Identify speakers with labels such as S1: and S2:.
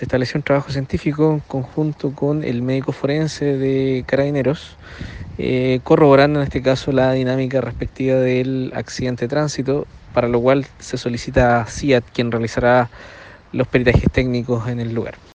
S1: se estableció un trabajo científico en conjunto con el médico forense de Carabineros, eh, corroborando en este caso la dinámica respectiva del accidente de tránsito, para lo cual se solicita a CIAT quien realizará los peritajes técnicos en el lugar.